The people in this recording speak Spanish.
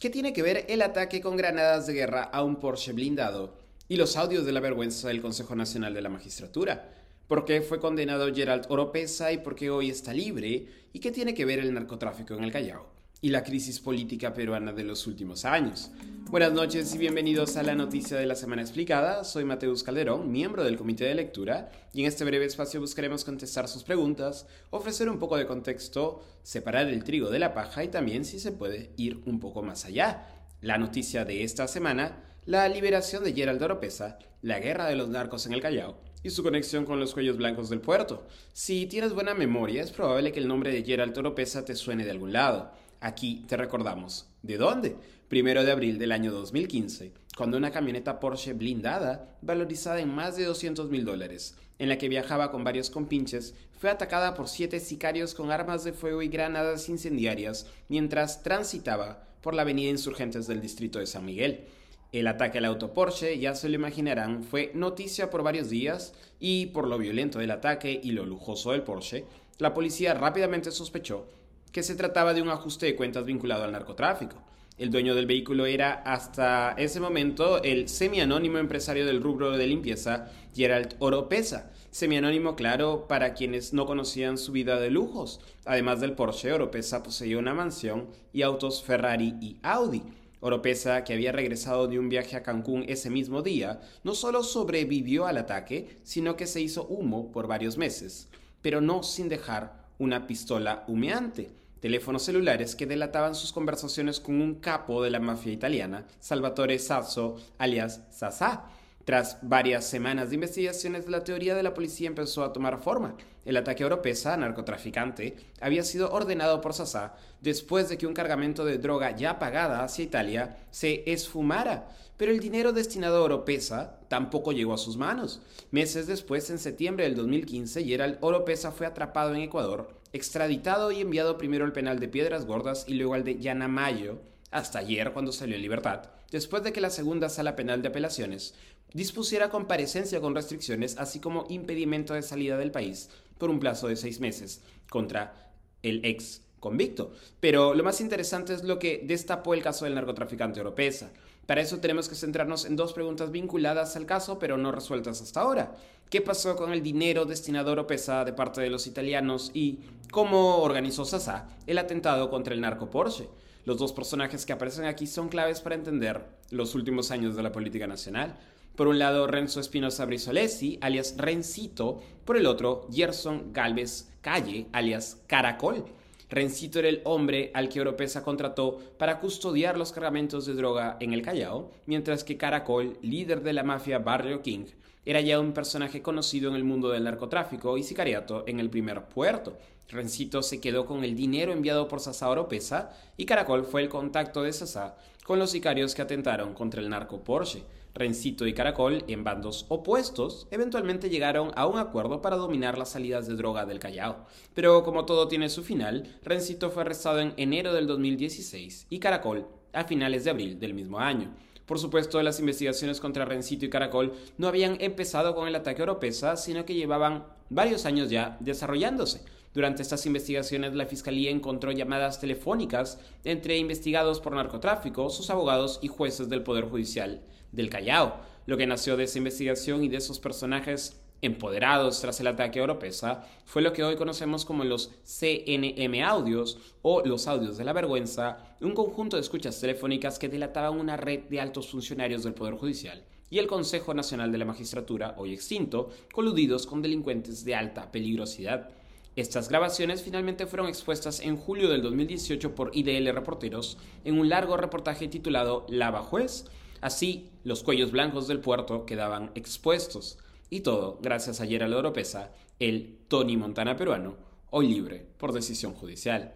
¿Qué tiene que ver el ataque con granadas de guerra a un Porsche blindado y los audios de la vergüenza del Consejo Nacional de la Magistratura? ¿Por qué fue condenado Gerald Oropesa y por qué hoy está libre? ¿Y qué tiene que ver el narcotráfico en el Callao? Y la crisis política peruana de los últimos años. Buenas noches y bienvenidos a la noticia de la semana explicada. Soy Mateus Calderón, miembro del comité de lectura, y en este breve espacio buscaremos contestar sus preguntas, ofrecer un poco de contexto, separar el trigo de la paja y también, si se puede, ir un poco más allá. La noticia de esta semana, la liberación de Gerald Oropesa, la guerra de los narcos en el Callao y su conexión con los cuellos blancos del puerto. Si tienes buena memoria, es probable que el nombre de Gerald Oropesa te suene de algún lado. Aquí te recordamos. ¿De dónde? Primero de abril del año 2015, cuando una camioneta Porsche blindada, valorizada en más de 200 mil dólares, en la que viajaba con varios compinches, fue atacada por siete sicarios con armas de fuego y granadas incendiarias mientras transitaba por la avenida Insurgentes del distrito de San Miguel. El ataque al auto Porsche, ya se lo imaginarán, fue noticia por varios días y por lo violento del ataque y lo lujoso del Porsche, la policía rápidamente sospechó que se trataba de un ajuste de cuentas vinculado al narcotráfico. El dueño del vehículo era hasta ese momento el semianónimo empresario del rubro de limpieza Gerald Oropesa. Semianónimo, claro, para quienes no conocían su vida de lujos. Además del Porsche, Oropesa poseía una mansión y autos Ferrari y Audi. Oropesa, que había regresado de un viaje a Cancún ese mismo día, no solo sobrevivió al ataque, sino que se hizo humo por varios meses, pero no sin dejar una pistola humeante, teléfonos celulares que delataban sus conversaciones con un capo de la mafia italiana, Salvatore Sasso, alias Sasa. Tras varias semanas de investigaciones, la teoría de la policía empezó a tomar forma. El ataque a Oropesa, narcotraficante, había sido ordenado por Sasa después de que un cargamento de droga ya pagada hacia Italia se esfumara pero el dinero destinado a Oropesa tampoco llegó a sus manos. Meses después, en septiembre del 2015, Gerald Oropesa fue atrapado en Ecuador, extraditado y enviado primero al penal de Piedras Gordas y luego al de Yanamayo, hasta ayer cuando salió en libertad, después de que la segunda sala penal de apelaciones dispusiera comparecencia con restricciones, así como impedimento de salida del país por un plazo de seis meses contra el ex convicto. Pero lo más interesante es lo que destapó el caso del narcotraficante Oropesa. Para eso tenemos que centrarnos en dos preguntas vinculadas al caso, pero no resueltas hasta ahora. ¿Qué pasó con el dinero destinado a Oropesa de parte de los italianos y cómo organizó Sasa el atentado contra el narco Porsche? Los dos personajes que aparecen aquí son claves para entender los últimos años de la política nacional. Por un lado, Renzo Espinosa Brisolesi, alias Rencito. Por el otro, Gerson Galvez Calle, alias Caracol. Rencito era el hombre al que Oropesa contrató para custodiar los cargamentos de droga en el Callao, mientras que Caracol, líder de la mafia Barrio King, era ya un personaje conocido en el mundo del narcotráfico y sicariato en el primer puerto. Rencito se quedó con el dinero enviado por Sasa Oropesa y Caracol fue el contacto de Sasa con los sicarios que atentaron contra el narco Porsche. Rencito y Caracol, en bandos opuestos, eventualmente llegaron a un acuerdo para dominar las salidas de droga del Callao. Pero como todo tiene su final, Rencito fue arrestado en enero del 2016 y Caracol a finales de abril del mismo año. Por supuesto, las investigaciones contra Rencito y Caracol no habían empezado con el ataque a Oropesa, sino que llevaban varios años ya desarrollándose. Durante estas investigaciones, la Fiscalía encontró llamadas telefónicas entre investigados por narcotráfico, sus abogados y jueces del Poder Judicial del Callao. Lo que nació de esa investigación y de esos personajes empoderados tras el ataque a Oropesa fue lo que hoy conocemos como los CNM audios o los audios de la vergüenza, un conjunto de escuchas telefónicas que delataban una red de altos funcionarios del Poder Judicial y el Consejo Nacional de la Magistratura, hoy extinto, coludidos con delincuentes de alta peligrosidad. Estas grabaciones finalmente fueron expuestas en julio del 2018 por IDL Reporteros en un largo reportaje titulado Lava Juez, Así, los cuellos blancos del puerto quedaban expuestos. Y todo gracias a Gerald Oropesa, el Tony Montana peruano, hoy libre por decisión judicial.